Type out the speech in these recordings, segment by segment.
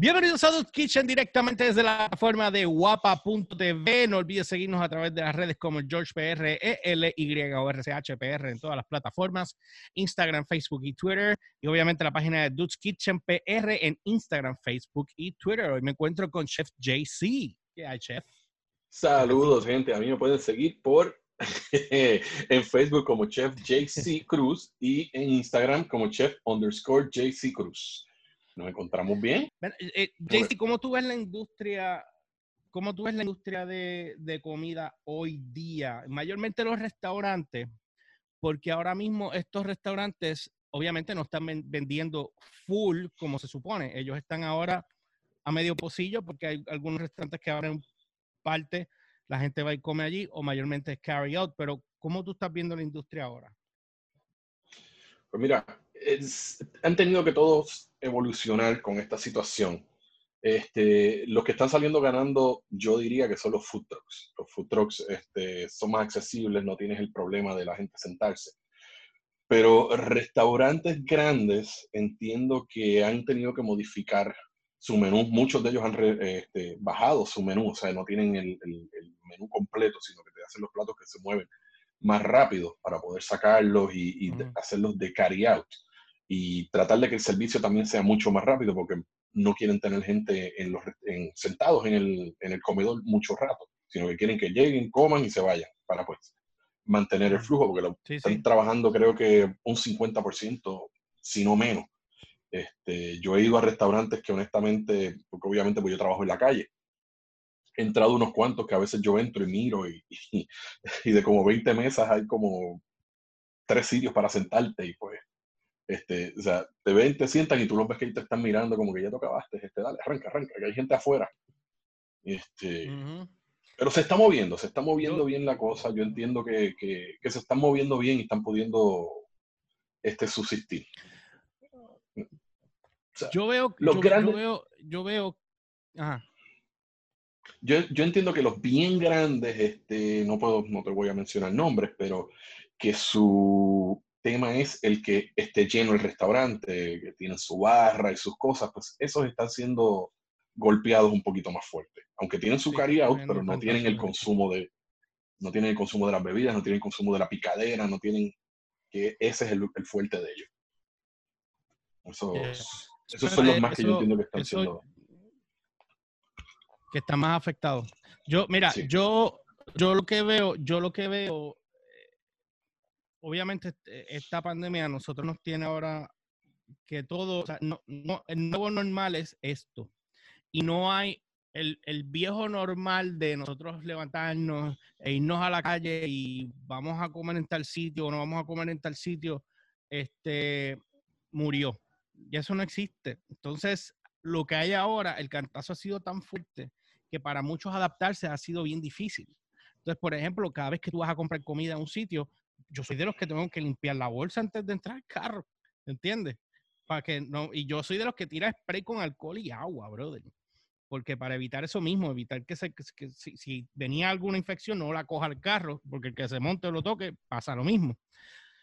Bienvenidos a Dude's Kitchen directamente desde la plataforma de guapa.tv. No olvides seguirnos a través de las redes como GeorgePR, ELY o RCHPR en todas las plataformas, Instagram, Facebook y Twitter. Y obviamente la página de Dude's Kitchen PR en Instagram, Facebook y Twitter. Hoy me encuentro con Chef JC. ¿Qué hay, Chef? Saludos, gente. A mí me pueden seguir por en Facebook como Chef JC Cruz y en Instagram como Chef underscore JC Cruz. ¿Nos encontramos bien? Eh, JC, ¿cómo tú ves la industria? ¿Cómo tú ves la industria de, de comida hoy día? Mayormente los restaurantes, porque ahora mismo estos restaurantes obviamente no están vendiendo full como se supone. Ellos están ahora a medio pocillo porque hay algunos restaurantes que abren parte, la gente va y come allí o mayormente es carry out. Pero ¿cómo tú estás viendo la industria ahora? Pues mira, han tenido que todos evolucionar con esta situación. Este, los que están saliendo ganando, yo diría que son los food trucks. Los food trucks este, son más accesibles, no tienes el problema de la gente sentarse. Pero restaurantes grandes, entiendo que han tenido que modificar su menú. Muchos de ellos han este, bajado su menú, o sea, no tienen el, menú completo, sino que te hacen los platos que se mueven más rápido para poder sacarlos y, hacerlos de carry out y tratar de que el servicio también sea mucho más rápido porque no quieren tener gente en los, sentados en el, en el comedor mucho rato, sino que quieren que lleguen, coman y se vayan para pues mantener el flujo porque lo, están trabajando creo que un 50%, si no menos. Este, yo he ido a restaurantes que honestamente, porque obviamente pues yo trabajo en la calle, he entrado unos cuantos que a veces yo entro y miro y, y de como 20 mesas hay como tres sitios para sentarte y pues este, o sea, te ven, te sientan y tú los ves que te están mirando como que ya te acabaste, este, dale, arranca, arranca, que hay gente afuera. Este, Pero se está moviendo, se está moviendo bien la cosa. Yo entiendo que, que, que, se están moviendo bien y están pudiendo este, subsistir. yo veo, yo, yo, veo, yo veo, ajá. Yo, yo, entiendo que los bien grandes, este, no puedo, no te voy a mencionar nombres, pero que su tema es el que esté lleno el restaurante, que tiene su barra y sus cosas, pues esos están siendo golpeados un poquito más fuerte. Aunque tienen su carry out, pero no tienen el consumo de no tienen el consumo de las bebidas, no tienen el consumo de la picadera, no tienen que ese es el, fuerte de ellos. Esos, son los más que yo entiendo que están siendo que están más afectados. Yo, mira, yo yo lo que veo, yo lo que veo obviamente este, esta pandemia a nosotros nos tiene ahora que todo, o sea, no, no, el nuevo normal es esto. Y no hay el, el, viejo normal de nosotros levantarnos e irnos a la calle y vamos a comer en tal sitio o no vamos a comer en tal sitio, este, murió. Y eso no existe. Entonces, lo que hay ahora, el cantazo ha sido tan fuerte que para muchos adaptarse ha sido bien difícil. Entonces, por ejemplo, cada vez que tú vas a comprar comida en un sitio, yo soy de los que tengo que limpiar la bolsa antes de entrar al carro, ¿entiendes? Para que no, y yo soy de los que tira spray con alcohol y agua, brother. Porque para evitar eso mismo, evitar que, se, que si, venía alguna infección, no la coja al carro, porque el que se monte o lo toque, pasa lo mismo.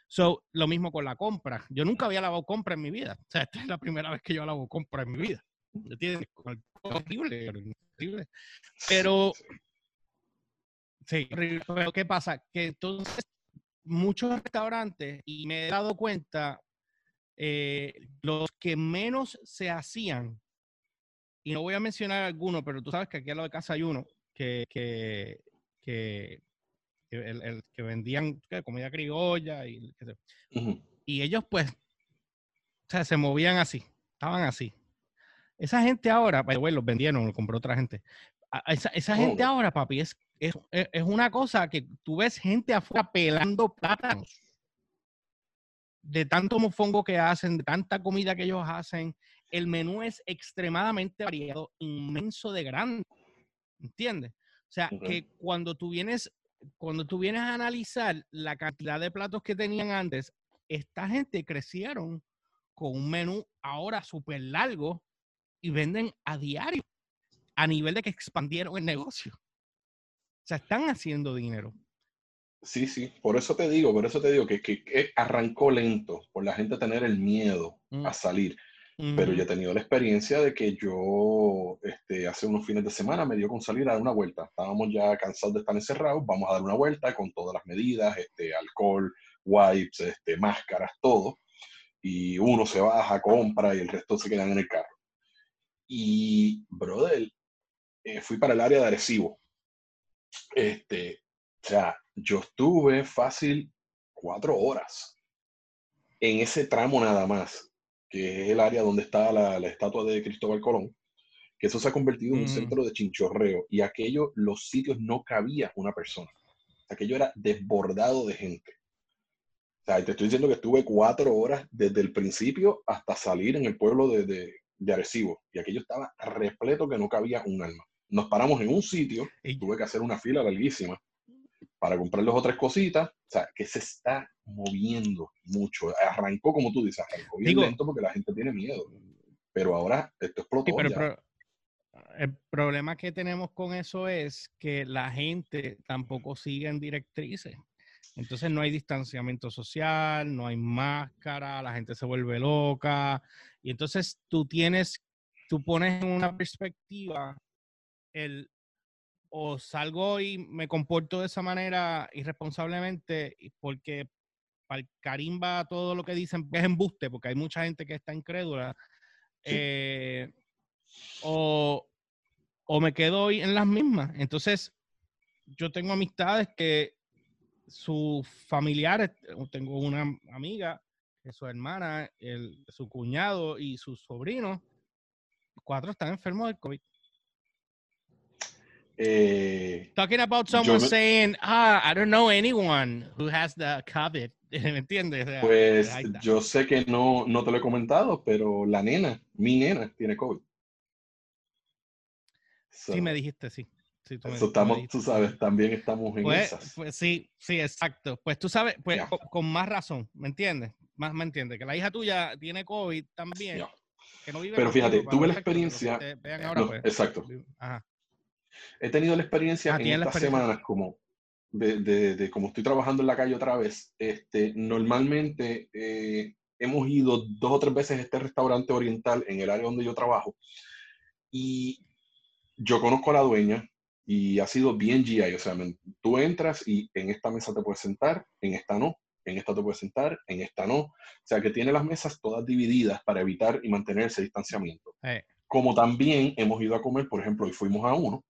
So, lo mismo con la compra. Yo nunca había lavado compra en mi vida. O sea, esta es la primera vez que yo lavo compra en mi vida. ¿Entiendes? Horrible, horrible. Pero, sí, pero ¿qué pasa? Que entonces muchos restaurantes, y me he dado cuenta, eh, los que menos se hacían, y no voy a mencionar algunos, pero tú sabes que aquí a lo de casa hay uno que, que, que, el, que vendían comida criolla y, y ellos pues, o sea, se movían así, estaban así. Esa gente ahora, bueno, los vendieron, lo compró otra gente. Esa, esa gente oh. ahora, papi, es es, es, una cosa que tú ves gente afuera pelando plátanos. De tanto mofongo que hacen, de tanta comida que ellos hacen, el menú es extremadamente variado, inmenso de grande. ¿Entiendes? O sea, que cuando tú vienes, cuando tú vienes a analizar la cantidad de platos que tenían antes, esta gente crecieron con un menú ahora súper largo y venden a diario, a nivel de que expandieron el negocio. Sea, están haciendo dinero. Sí, sí, por eso te digo, por eso te digo que, que, arrancó lento, por la gente tener el miedo a mm. salir. pero ya he tenido la experiencia de que yo este, hace unos fines de semana me dio con salir a dar una vuelta. Estábamos ya cansados de estar encerrados, vamos a dar una vuelta con todas las medidas, este, alcohol, wipes, este, máscaras, todo. Y uno se baja, compra y el resto se quedan en el carro. Y, brother, eh, fui para el área de Arecibo. Este, o sea, yo estuve fácil cuatro horas en ese tramo nada más que es el área donde está la, estatua de Cristóbal Colón, que eso se ha convertido en un mm. centro de chinchorreo y aquello, los sitios no cabía una persona. Aquello era desbordado de gente. O sea, te estoy diciendo que estuve cuatro horas desde el principio hasta salir en el pueblo de, de, de Arecibo y aquello estaba repleto que no cabía un alma. Nos paramos en un sitio, y tuve que hacer una fila larguísima para comprar dos o tres cositas, o sea, que se está moviendo mucho. Arrancó, como tú dices, arrancó bien lento porque la gente tiene miedo. Pero ahora esto explotó. pero, el problema que tenemos con eso es que la gente tampoco sigue en directrices. Entonces no hay distanciamiento social, no hay máscara, la gente se vuelve loca. Y entonces tú tienes, tú pones en una perspectiva el o salgo y me comporto de esa manera irresponsablemente porque para el carimba todo lo que dicen es embuste, porque hay mucha gente que está incrédula, eh, o, o, me quedo en las mismas. Entonces, yo tengo amistades que sus familiares, tengo una amiga que su hermana, el, su cuñado y sus sobrinos, cuatro están enfermos de COVID. Eh, Talking about someone saying, ah, I don't know anyone who has the COVID. ¿Me entiendes? pues yo sé que no, no te lo he comentado, pero la nena, mi nena, tiene COVID. sí, me dijiste, sí. estamos, tú sabes, también estamos en pues, esas. Pues sí, sí, exacto. Pues tú sabes, pues con, más razón, ¿me entiendes? Más me entiendes, que la hija tuya tiene COVID también. pero fíjate, tuve la experiencia. Pues. exacto. Ajá. He tenido la experiencia ah, en estas semanas como de, de, como estoy trabajando en la calle otra vez, este, normalmente eh, hemos ido dos o tres veces a este restaurante oriental en el área donde yo trabajo y yo conozco a la dueña y ha sido bien GI, o sea, tú entras y en esta mesa te puedes sentar, en esta no, en esta te puedes sentar, en esta no, o sea, que tiene las mesas todas divididas para evitar y mantener ese distanciamiento. Eh. Como también hemos ido a comer, por ejemplo, y fuimos a uno,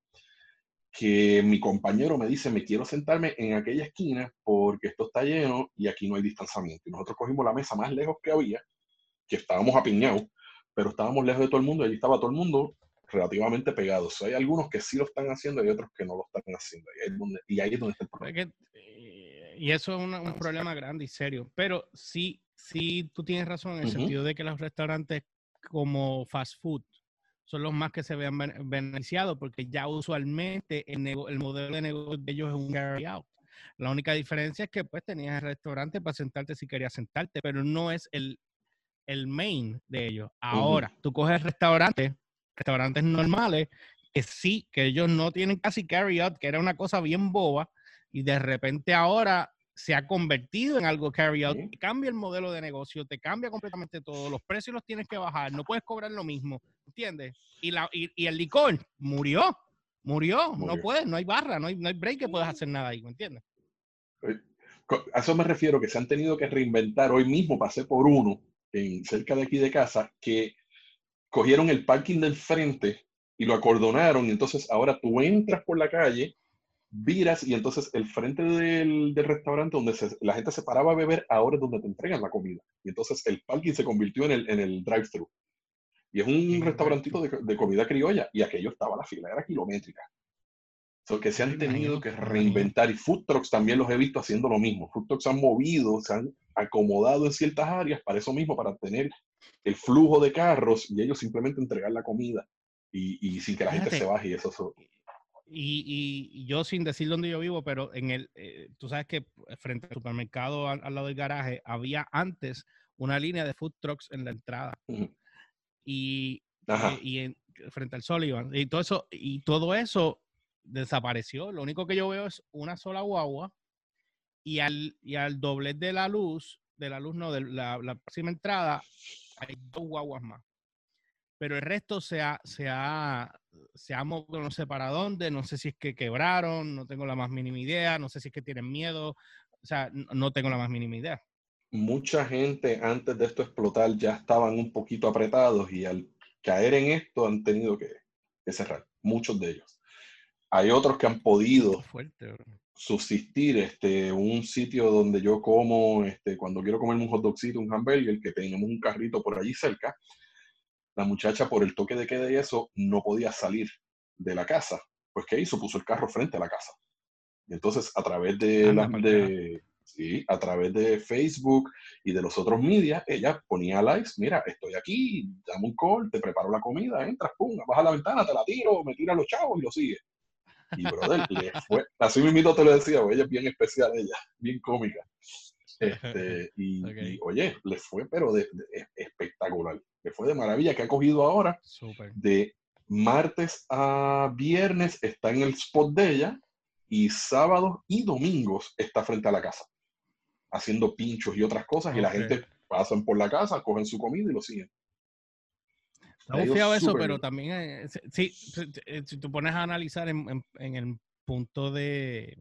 que mi compañero me dice, me quiero sentarme en aquella esquina porque esto está lleno y aquí no hay distanciamiento. Y nosotros cogimos la mesa más lejos que había, que estábamos apiñados, pero estábamos lejos de todo el mundo y allí estaba todo el mundo relativamente pegado. hay algunos que sí lo están haciendo y otros que no lo están haciendo. Y ahí es donde, y ahí es donde está el problema. Eh, y eso es un problema grande y serio. Pero sí, sí, tú tienes razón en el sentido de que los restaurantes como fast food son los más que se vean beneficiados porque ya usualmente el, el modelo de negocio de ellos es un carry out. La única diferencia es que pues tenías el restaurante para sentarte si querías sentarte, pero no es el, el main de ellos. Ahora, tú coges restaurantes, restaurantes normales, que sí, que ellos no tienen casi carry out, que era una cosa bien boba, y de repente ahora se ha convertido en algo carry out, cambia el modelo de negocio, te cambia completamente todo, los precios los tienes que bajar, no puedes cobrar lo mismo, ¿entiendes? Y, la, y, el licor murió, murió, no puedes, no hay barra, no hay, no hay break que puedas hacer nada ahí, ¿me entiendes? A eso me refiero, que se han tenido que reinventar. Hoy mismo pasé por uno, en, cerca de aquí de casa, que cogieron el parking del frente y lo acordonaron, y entonces ahora tú entras por la calle viras y entonces el frente del, del restaurante donde la gente se paraba a beber, ahora es donde te entregan la comida. Y entonces el parking se convirtió en el, en el drive-thru. Y es un restaurantito de, de, comida criolla y aquello estaba, la fila era kilométrica. So que se han tenido que reinventar y food trucks también los he visto haciendo lo mismo. Food trucks han movido, se han acomodado en ciertas áreas para eso mismo, para tener el flujo de carros y ellos simplemente entregar la comida y, y sin que la gente se baje y eso. Y, y, yo sin decir dónde yo vivo, pero en el, eh, tú sabes que frente al supermercado al, lado del garaje había antes una línea de food trucks en la entrada. Y, eh, y, frente al Sullivan. Y todo eso, y todo eso desapareció. Lo único que yo veo es una sola guagua y al, y al doblez de la luz, de la luz no, de la, la próxima entrada, hay dos guaguas más. Pero el resto se ha, se ha, se ha movido no sé para dónde, no sé si es que quebraron, no tengo la más mínima idea, no sé si es que tienen miedo, o sea, no tengo la más mínima idea. Mucha gente antes de esto explotar ya estaban un poquito apretados y al caer en esto han tenido que, cerrar, muchos de ellos. Hay otros que han podido subsistir, este, un sitio donde yo como, este, cuando quiero comerme un hot dogcito, un hamburger, que tenemos un carrito por allí cerca, la muchacha por el toque de queda y eso no podía salir de la casa. Pues ¿qué hizo? Puso el carro frente a la casa. Y entonces a través de, la, de sí, a través de Facebook y de los otros medios, ella ponía likes, mira, estoy aquí, dame un call, te preparo la comida, entras, pum, baja la ventana, te la tiro, me tira los chavos y lo sigue. Y brother, le fue, así mismo te lo decía, ella es bien especial, ella, bien cómica. Este, y, oye, le fue, pero de, espectacular, le fue de maravilla, que ha cogido ahora de martes a viernes, está en el spot de ella, y sábados y domingos está frente a la casa, haciendo pinchos y otras cosas, y la gente pasan por la casa, cogen su comida y lo siguen. Está confiado eso, pero también, eh, eh, si tú pones a analizar en, el punto de,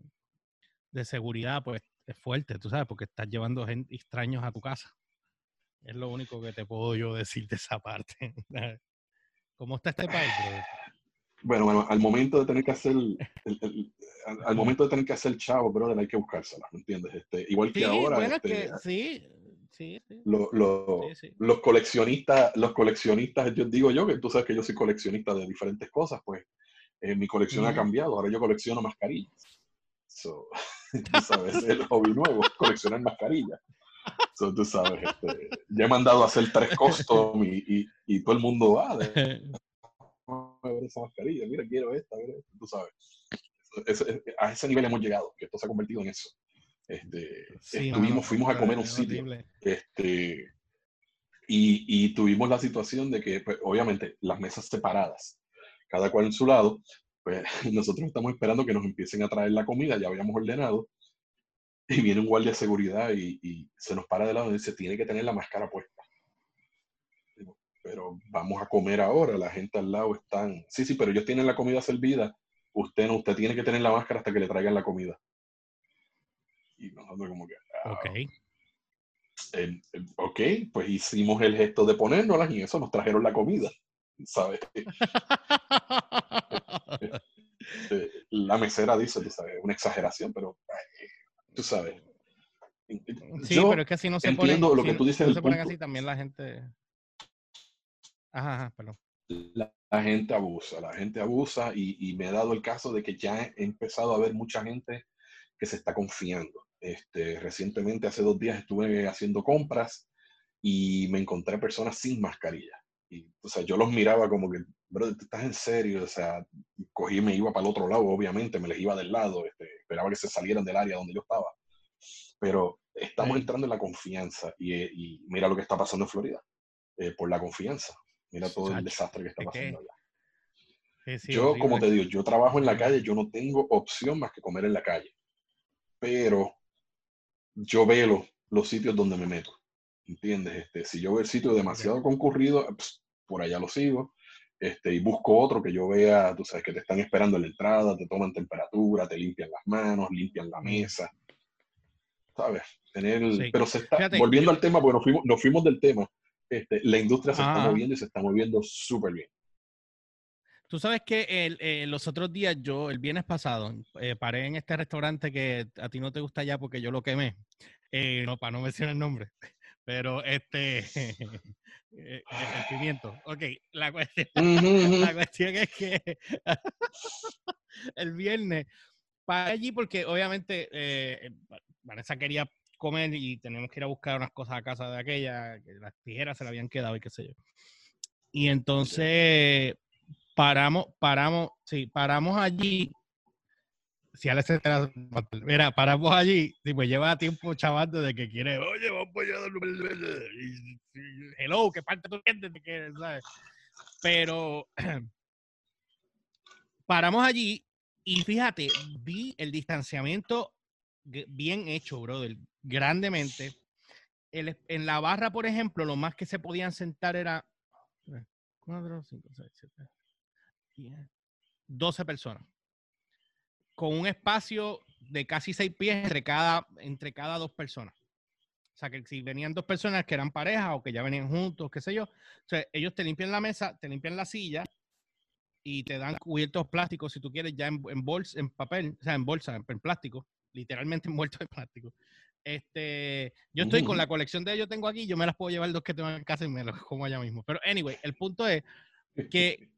de, seguridad, pues es fuerte, tú sabes, porque estás llevando gente, extraños a tu casa. Es lo único que te puedo yo decir de esa parte. ¿Cómo está este país, Bueno, bueno, al momento de tener que hacer, al, momento de tener que hacer chavo, brother, hay que buscársela, ¿me entiendes? Este, igual que ahora. Bueno, este, que, sí, los coleccionistas, los coleccionistas, yo digo yo que tú sabes que yo soy coleccionista de diferentes cosas, pues eh, mi colección ha cambiado. Ahora yo colecciono mascarillas. So, tú sabes, el hobby nuevo, coleccionar mascarillas. So, tú sabes, este, ya he mandado a hacer tres costos y, y, todo el mundo va a ver esa mascarilla, mira, quiero esta, tú sabes. a ese nivel hemos llegado, que esto se ha convertido en eso. Este, estuvimos, fuimos a comer un sitio. Este, y, y, tuvimos la situación de que, pues, obviamente, las mesas separadas, cada cual en su lado, pues nosotros estamos esperando que nos empiecen a traer la comida, ya habíamos ordenado, y viene un guardia de seguridad y, y se nos para de lado y dice, tiene que tener la máscara puesta. Pero vamos a comer ahora, la gente al lado están, sí, sí, pero ellos tienen la comida servida, usted no, usted tiene que tener la máscara hasta que le traigan la comida. Y nosotros como que... Ah, ok. ok, pues hicimos el gesto de ponérnoslas y eso nos trajeron la comida, ¿sabes? Este, la mesera dice, sabes, una exageración, pero tú sabes. Sí, pero es que así no se entiendo lo que tú dices. No se ponen así también la gente. Ajá, ajá perdón. La, gente abusa, la gente abusa y, y, me ha dado el caso de que ya he empezado a ver mucha gente que se está confiando. Este, recientemente, hace dos días, estuve haciendo compras y me encontré personas sin mascarilla. Y, o sea, yo los miraba como que, bro, estás en serio? O sea, cogí y me iba para el otro lado, obviamente, me les iba del lado, este, esperaba que se salieran del área donde yo estaba. Pero estamos entrando en la confianza y, y, mira lo que está pasando en Florida, eh, por la confianza. Mira todo el desastre que está pasando allá. yo, como te digo, yo trabajo en la calle, yo no tengo opción más que comer en la calle. Pero yo veo los, sitios donde me meto. ¿Entiendes? Este, si yo veo el sitio demasiado concurrido, pues, por allá lo sigo. Este, y busco otro que yo vea, tú sabes, que te están esperando en la entrada, te toman temperatura, te limpian las manos, limpian la mesa. ¿Sabes? Tener, Pero se está, volviendo al tema, bueno, fuimos, nos fuimos del tema. Este, la industria se está moviendo y se está moviendo súper bien. Tú sabes que eh, los otros días, yo, el viernes pasado, eh, paré en este restaurante que a ti no te gusta ya porque yo lo quemé. Eh, no, para no mencionar el nombre. Pero este, el pimiento. Ok, la cuestión, la cuestión es que el viernes paré allí porque obviamente Vanessa quería comer y tenemos que ir a buscar unas cosas a casa de aquella, que las tijeras se le habían quedado y qué sé yo. Y entonces paramos, paramos, sí, paramos allí. Si Alex mira, paramos allí, sí, pues lleva tiempo chaval de que quiere, oye, vamos allá, hello, ¿qué parte tú entiendes? ¿sabes? Pero paramos allí y fíjate, vi el distanciamiento bien hecho, brother, grandemente. en la barra, por ejemplo, lo más que se podían sentar era 4, 5, 6, 7, 10, 12 personas. Con un espacio de casi 6 pies entre cada, entre cada dos personas. O sea, que si venían dos personas que eran pareja o que ya venían juntos, qué sé yo, o sea, ellos te limpian la mesa, te limpian la silla y te dan cubiertos plásticos, si tú quieres, ya en, en bolsa, en papel, o sea, en bolsa, en, plástico, literalmente envueltos en plástico. Este, yo estoy con la colección de ellos tengo aquí, yo me las puedo llevar dos que tengo en casa y me las como allá mismo. Pero anyway, el punto es que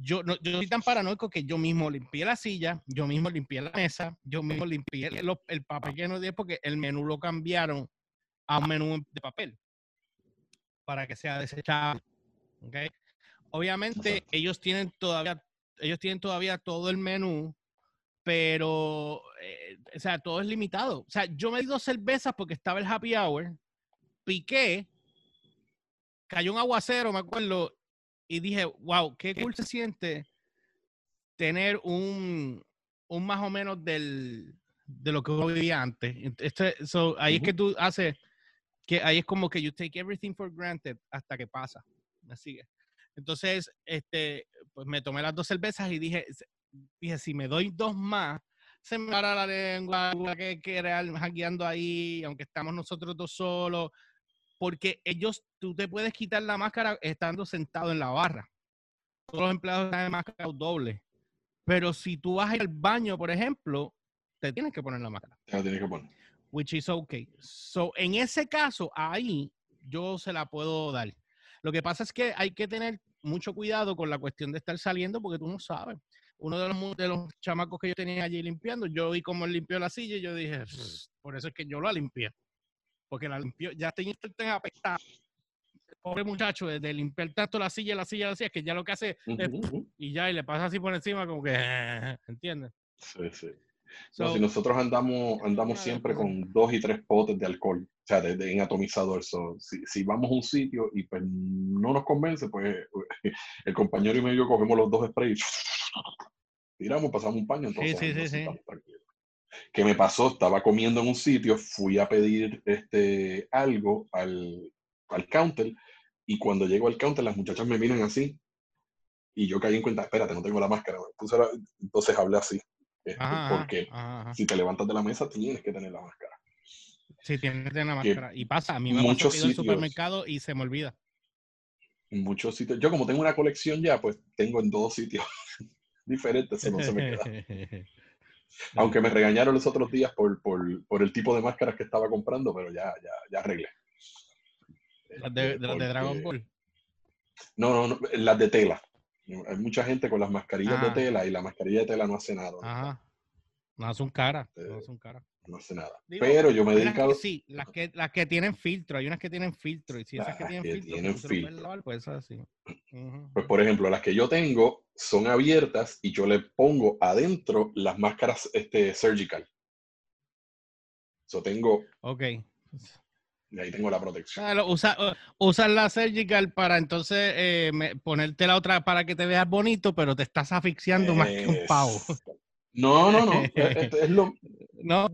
yo, no, yo soy tan paranoico que yo mismo limpié la silla, yo mismo limpié la mesa, yo mismo limpié el, el papel que no di porque el menú lo cambiaron a un menú de papel para que sea desechable. ¿okay? Obviamente ellos tienen todavía ellos tienen todavía todo el menú, pero eh, o sea, todo es limitado. O sea, yo me di dos cervezas porque estaba el happy hour, piqué, cayó un aguacero, me acuerdo, y dije, wow, qué cool se siente tener un, un más o menos del, de lo que uno vivía antes. Este, ahí es que tú haces, que ahí es como que you take everything for granted hasta que pasa. Me sigue. Entonces, este, pues me tomé las dos cervezas y dije, dije, si me doy dos más, se me para la lengua, que, que hackeando ahí, aunque estamos nosotros dos solos, porque ellos, tú te puedes quitar la máscara estando sentado en la barra. Todos los empleados están en máscara doble. Pero si tú vas al baño, por ejemplo, te tienes que poner la máscara. Te tienes que poner. Which is okay. So, en ese caso, ahí yo se la puedo dar. Lo que pasa es que hay que tener mucho cuidado con la cuestión de estar saliendo porque tú no sabes uno de los, de los chamacos que yo tenía allí limpiando, yo vi cómo él limpió la silla y yo dije, por eso es que yo la limpié. Porque la limpió, ya tenía tan apestado. Pobre muchacho, de, limpiar tanto la silla, la silla, la silla, que ya lo que hace es, y ya, y le pasa así por encima, como que, ¿entiendes? Sí, sí. si nosotros andamos, andamos siempre con dos y tres potes de alcohol, o sea, de, en atomizador. si, si, vamos a un sitio y pues no nos convence, pues el compañero y medio cogemos los dos sprays tiramos, pasamos un paño, entonces. Sí, sí, sí, ¿Qué me pasó? Estaba comiendo en un sitio, fui a pedir este, algo al, al counter y cuando llego al counter las muchachas me miran así y yo caí en cuenta, espérate, no tengo la máscara. Entonces hablé así. Este, porque si te levantas de la mesa tienes que tener la máscara. Sí, tienes que tener la máscara. Y pasa, a mí me muchos pasó supermercado y se me olvida. En muchos sitios. Yo como tengo una colección ya, pues tengo en dos sitios diferentes, eso no se me queda. Aunque me regañaron los otros días por, por, por, el tipo de máscaras que estaba comprando, pero ya, ya, ya arreglé. ¿Las de, de, de Dragon Ball? No, no, no, las de tela. Hay mucha gente con las mascarillas de ah. tela y la mascarilla de tela no hace nada. Ajá. No son cara. No son cara no hace nada. pero yo me he dedicado. sí, las que, las que tienen filtro, hay unas que tienen filtro. Y si esas que tienen filtro, pues, así. pues por ejemplo, las que yo tengo son abiertas y yo le pongo adentro las máscaras este, surgical. Eso tengo. Ok. Y ahí tengo la protección. usa, la surgical para entonces eh, ponerte la otra para que te veas bonito, pero te estás asfixiando más que un pavo. No, no, no. es, es, lo, no.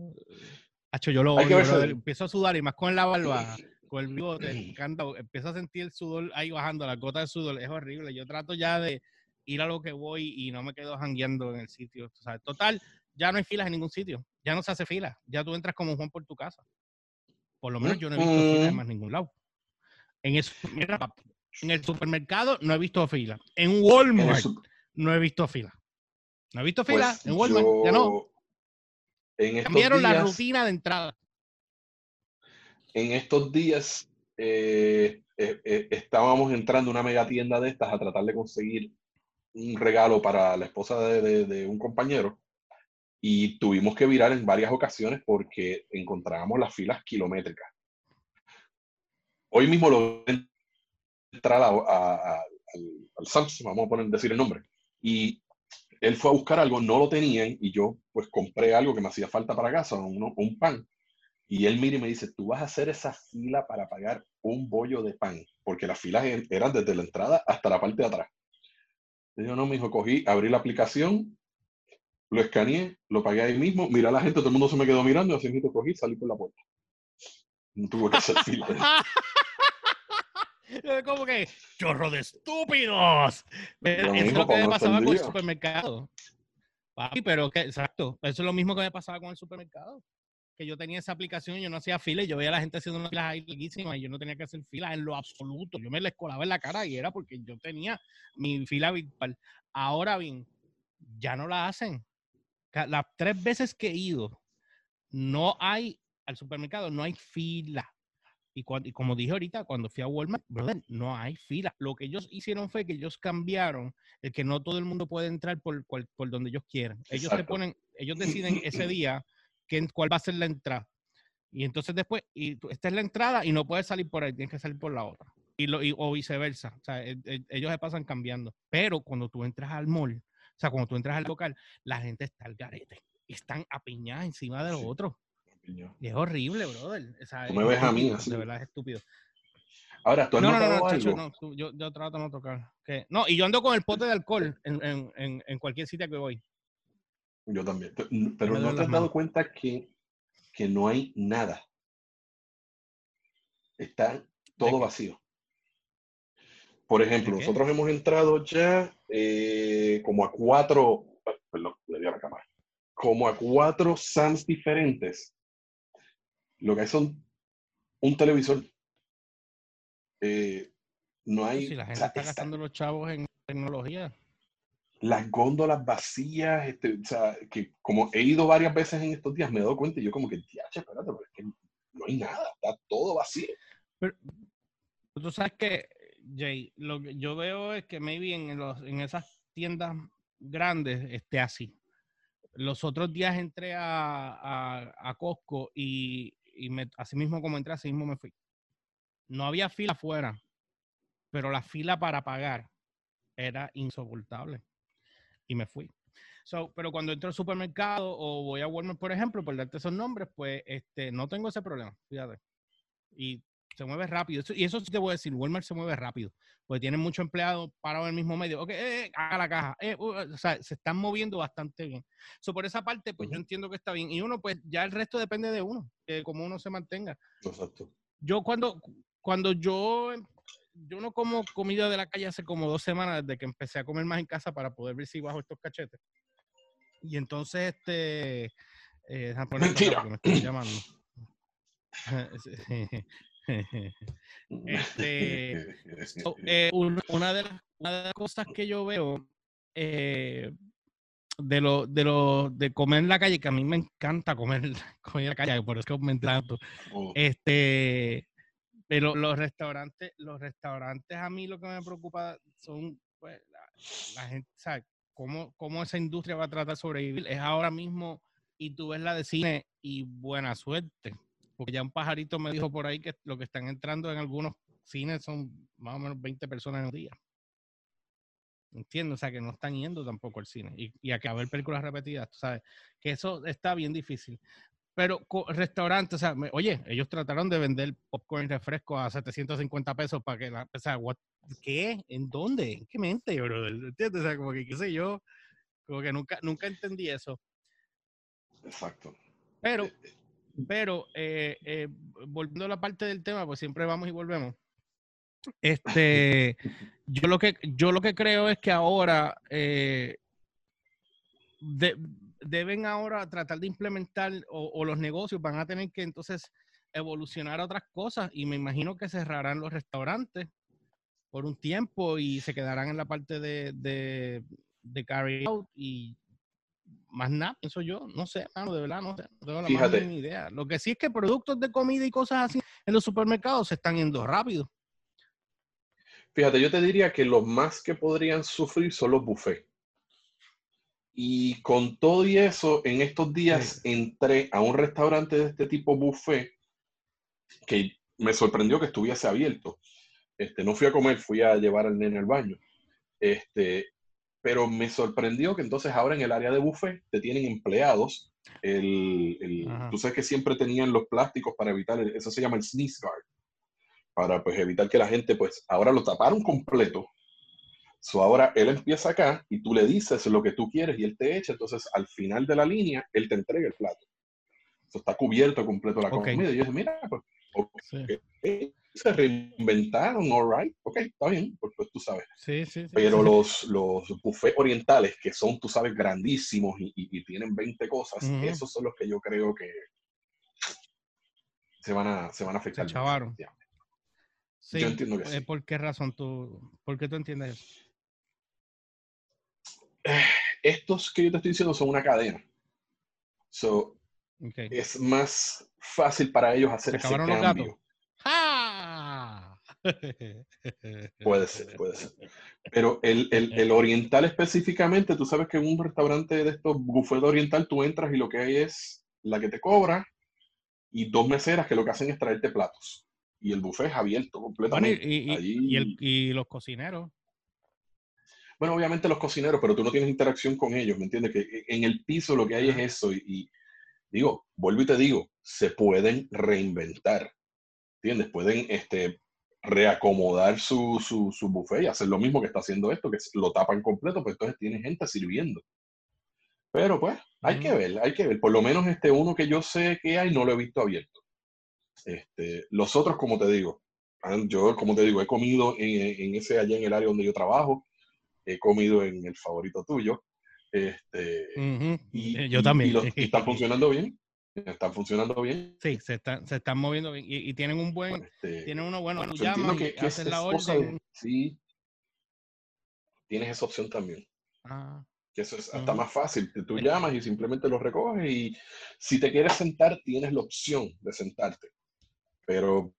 Hacho, yo lo odio, empiezo a sudar y más con la barba, con el bigote, encanta, empiezo a sentir el sudor ahí bajando, la gota de sudor, es horrible. Yo trato ya de ir a lo que voy y no me quedo jangueando en el sitio. Total, ya no hay filas en ningún sitio, ya no se hace fila, ya tú entras como Juan por tu casa. Por lo menos yo no he visto filas en más ningún lado. En el, en el supermercado no he visto fila. En Walmart no he visto fila. No he visto fila pues en Walmart, ya no. Cambiaron la rutina de entrada. En estos días eh, eh, eh, estábamos entrando a una mega tienda de estas a tratar de conseguir un regalo para la esposa de, un compañero y tuvimos que virar en varias ocasiones porque encontrábamos las filas kilométricas. Hoy mismo lo entrar a, al, al Samsung, vamos a poner, decir el nombre, y él fue a buscar algo, no lo tenían y yo pues compré algo que me hacía falta para casa, un pan. Y él mira y me dice, tú vas a hacer esa fila para pagar un bollo de pan, porque las filas eran desde la entrada hasta la parte de atrás. Yo no, me dijo, cogí, abrí la aplicación, lo escaneé, lo pagué ahí mismo, mira a la gente, todo el mundo se me quedó mirando, y así mismo cogí, salí por la puerta. No tuve que hacer fila. Como que, chorro de estúpidos. Eso es lo que me pasaba con el supermercado. pero que, exacto, eso es lo mismo que me pasaba con el supermercado. Que yo tenía esa aplicación y yo no hacía fila y yo veía a la gente haciendo unas filas ahí larguísimas y yo no tenía que hacer fila en lo absoluto. Yo me les colaba en la cara y era porque yo tenía mi fila virtual. Ahora bien, ya no la hacen. Las tres veces que he ido, no hay al supermercado, no hay fila. Y, cuando, y como dije ahorita, cuando fui a Walmart, no hay fila. Lo que ellos hicieron fue que ellos cambiaron el que no todo el mundo puede entrar por, por, donde ellos quieran. Ellos se ponen, ellos deciden ese día quién, cuál va a ser la entrada. Y entonces después, y esta es la entrada y no puedes salir por ahí, tienes que salir por la otra. Y, lo, y o viceversa. O sea, e, e, ellos se pasan cambiando. Pero cuando tú entras al mall, o sea, cuando tú entras al local, la gente está al garete. Están apiñadas encima de los otros. Es horrible, brother. O me ves a mí así. De verdad es estúpido. Ahora, ¿tú has no, no, no, no, chacho, no yo, yo, trato de no tocar. No, y yo ando con el pote de alcohol en, en, en, cualquier sitio que voy. Yo también. Pero no te has dado cuenta que, que no hay nada. Está todo vacío. Por ejemplo, nosotros hemos entrado ya eh, como a cuatro, perdón, le di a la cámara, como a cuatro SAMs diferentes lo que hay son un televisor. Eh, no hay. Si la gente está gastando los chavos en tecnología. Las góndolas vacías, este, o sea, que como he ido varias veces en estos días, me he dado cuenta y yo como que, espérate, pero es que no hay nada, está todo vacío. Pero, tú sabes que, Jay, lo que yo veo es que maybe en, los, en esas tiendas grandes esté así. Los otros días entré a, a, a Costco y y así mismo como entré, así mismo me fui. No había fila afuera, pero la fila para pagar era insoportable. Y me fui. So, pero cuando entro al supermercado o voy a Walmart, por ejemplo, por darte esos nombres, pues este, no tengo ese problema, fíjate. Y se mueve rápido. y eso sí te voy a decir, Walmart se mueve rápido, porque tienen muchos empleados parados en el mismo medio. Ok, eh, eh haga la caja. Eh, uh, o sea, se están moviendo bastante bien. So, por esa parte, pues yo entiendo que está bien. Y uno, pues ya el resto depende de uno, que como uno se mantenga. Exacto. Yo cuando, cuando yo, yo no como comida de la calle hace como dos semanas desde que empecé a comer más en casa para poder ver si bajo estos cachetes. Y entonces, este... Eh, Mentira. Me estoy llamando. este, eh, una, de las, cosas que yo veo eh, de lo, de lo de comer en la calle, que a mí me encanta comer, en la calle, por eso que me tanto. Oh. Este, pero los restaurantes, los restaurantes a mí lo que me preocupa son pues, la, gente, ¿sabes? ¿Cómo, ¿Cómo esa industria va a tratar de sobrevivir? Es ahora mismo, y tú ves la de cine y buena suerte porque ya un pajarito me dijo por ahí que lo que están entrando en algunos cines son más o menos 20 personas en un día. Entiendo, o sea, que no están yendo tampoco al cine y, y a que ver películas repetidas, tú sabes, que eso está bien difícil. Pero restaurantes, o sea, oye, ellos trataron de vender popcorn y refresco a 750 pesos para que la, o sea, ¿qué? ¿En dónde? ¿En qué mente, bro? ¿Entiendes? O sea, como que qué sé yo, como que nunca, nunca entendí eso. Exacto. Pero eh, eh, pero eh, eh, volviendo a la parte del tema, pues siempre vamos y volvemos. Este, yo lo que yo lo que creo es que ahora eh, deben ahora tratar de implementar o, los negocios van a tener que entonces evolucionar a otras cosas y me imagino que cerrarán los restaurantes por un tiempo y se quedarán en la parte de, de, de carry out y más nada, pienso yo, no sé, de verdad, no sé, no tengo la Fíjate. idea. Lo que sí es que productos de comida y cosas así en los supermercados se están yendo rápido. Fíjate, yo te diría que los más que podrían sufrir son los buffets. Y con todo y eso, en estos días entré a un restaurante de este tipo buffet que me sorprendió que estuviese abierto. Este, no fui a comer, fui a llevar al nene al baño. Este, pero me sorprendió que entonces ahora en el área de buffet te tienen empleados. El, el tú sabes que siempre tenían los plásticos para evitar, eso se llama el sneeze guard, para pues evitar que la gente, pues ahora lo taparon completo. So ahora él empieza acá y tú le dices lo que tú quieres y él te echa, entonces al final de la línea él te entrega el plato. Eso está cubierto completo la comida. Y yo dije, mira, pues Se reinventaron, alright, ok, está bien, pues, pues tú sabes. Sí, sí, Pero los, los buffets orientales, que son, tú sabes, grandísimos y, y, tienen 20 cosas, esos son los que yo creo que se van a, se van a afectar. Se chavaron. Sí, yo entiendo que eh, sí. ¿Por qué razón tú, por qué tú entiendes eso? estos que yo te estoy diciendo son una cadena. So, Es más fácil para ellos hacer ese cambio. ¡Ah! puede ser, puede ser. Pero el, el, el, oriental específicamente, tú sabes que en un restaurante de estos buffet oriental tú entras y lo que hay es la que te cobra y dos meseras que lo que hacen es traerte platos. Y el buffet es abierto completamente. y, y, y los cocineros bueno, obviamente los cocineros, pero tú no tienes interacción con ellos, ¿me entiendes? Que en el piso lo que hay es eso y, digo, vuelvo y te digo, se pueden reinventar, ¿entiendes? Pueden este, reacomodar su, su, su buffet y hacer lo mismo que está haciendo esto, que lo tapan completo, pues entonces tiene gente sirviendo. Pero pues, hay que ver, hay que ver. Por lo menos este uno que yo sé que hay, no lo he visto abierto. Este, los otros, como te digo, yo, como te digo, he comido en, en, ese allá en el área donde yo trabajo, he comido en el favorito tuyo. Este, y, eh, Yo también. Y, están funcionando bien. Están funcionando bien. Sí, se están, se están moviendo bien. Y, tienen un buen, este, tienen uno bueno, llaman que, hacen la orden. sí. Tienes esa opción también. Ah. Que eso es hasta más fácil. Tú llamas y simplemente lo recoges y si te quieres sentar, tienes la opción de sentarte. Pero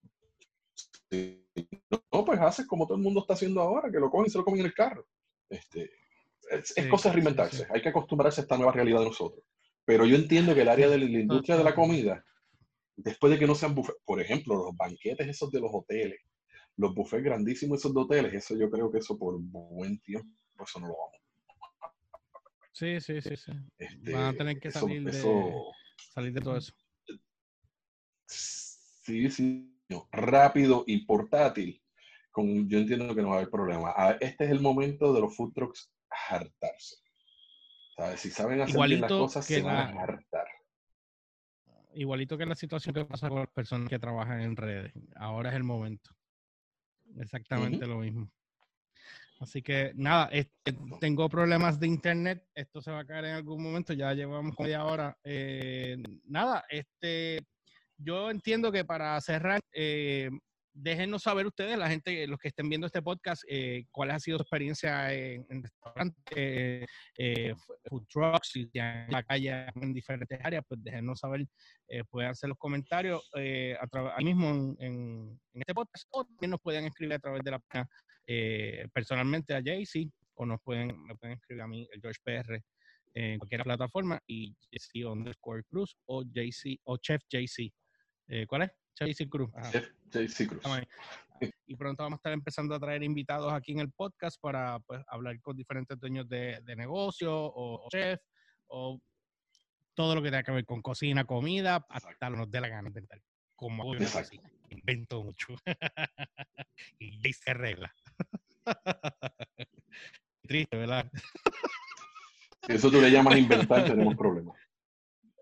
no, pues haces como todo el mundo está haciendo ahora, que lo cogen y se lo comen en el carro. Este, es, cosa de reinventarse, hay que acostumbrarse a esta nueva realidad de nosotros. Pero yo entiendo que el área de la, industria de la comida, después de que no sean buffets, por ejemplo, los banquetes esos de los hoteles, los buffets grandísimos esos de hoteles, eso yo creo que eso por buen tiempo, eso no lo vamos. Sí, sí, sí, sí. Este, Van a tener que salir, de, salir de todo eso. Sí, sí, rápido y portátil yo entiendo que no va a haber problema. Este es el momento de los food trucks hartarse. Si saben hacer bien las cosas, se van a hartar. Igualito que la situación que pasa con las personas que trabajan en redes. Ahora es el momento. Exactamente lo mismo. Así que nada, este, tengo problemas de internet. Esto se va a caer en algún momento. Ya llevamos media hora. Eh, nada, este, yo entiendo que para cerrar, eh, déjenos saber ustedes, la gente, los que estén viendo este podcast, eh, cuál ha sido su experiencia en, restaurantes, eh, food trucks, si en la calle en diferentes áreas, pues déjenos saber, eh, pueden hacer los comentarios eh, ahí mismo en, este podcast o también nos pueden escribir a través de la página personalmente a Jaycee o nos pueden escribir a mí, el George PR, en cualquier plataforma y JC underscore Cruz o JC o Chef JC. ¿Cuál es? JC Cruz. JC Cruz. Y pronto vamos a estar empezando a traer invitados aquí en el podcast para pues, hablar con diferentes dueños de, de negocio o, chef o todo lo que tenga que ver con cocina, comida, hasta lo nos dé la gana de inventar. Como hago invento mucho. y ya se arregla. Triste, ¿verdad? Si eso tú le llamas inventar, tenemos problemas.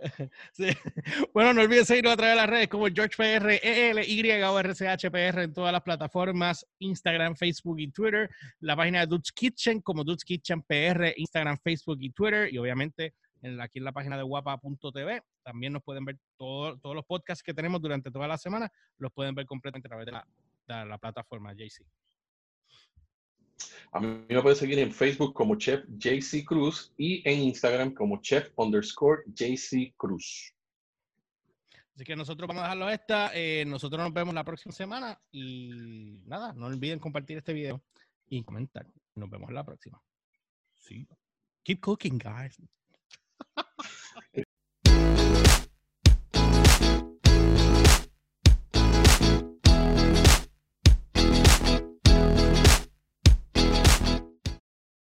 Bueno, no olvides seguirnos a través de las redes como GeorgePR, ELY o en todas las plataformas, Instagram, Facebook y Twitter. La página de Dutch Kitchen como Dutch Kitchen PR, Instagram, Facebook y Twitter. Y obviamente en aquí en la página de guapa.tv. También nos pueden ver todos los podcasts que tenemos durante toda la semana. Los pueden ver completamente a través de la plataforma JC. A mí me pueden seguir en Facebook como Chef JC Cruz y en Instagram como Chef underscore JC Cruz. Así que nosotros vamos a dejarlo esta. Eh, nosotros nos vemos la próxima semana y nada, no olviden compartir este video y comentar. Nos vemos la próxima. Sí. Keep cooking, guys.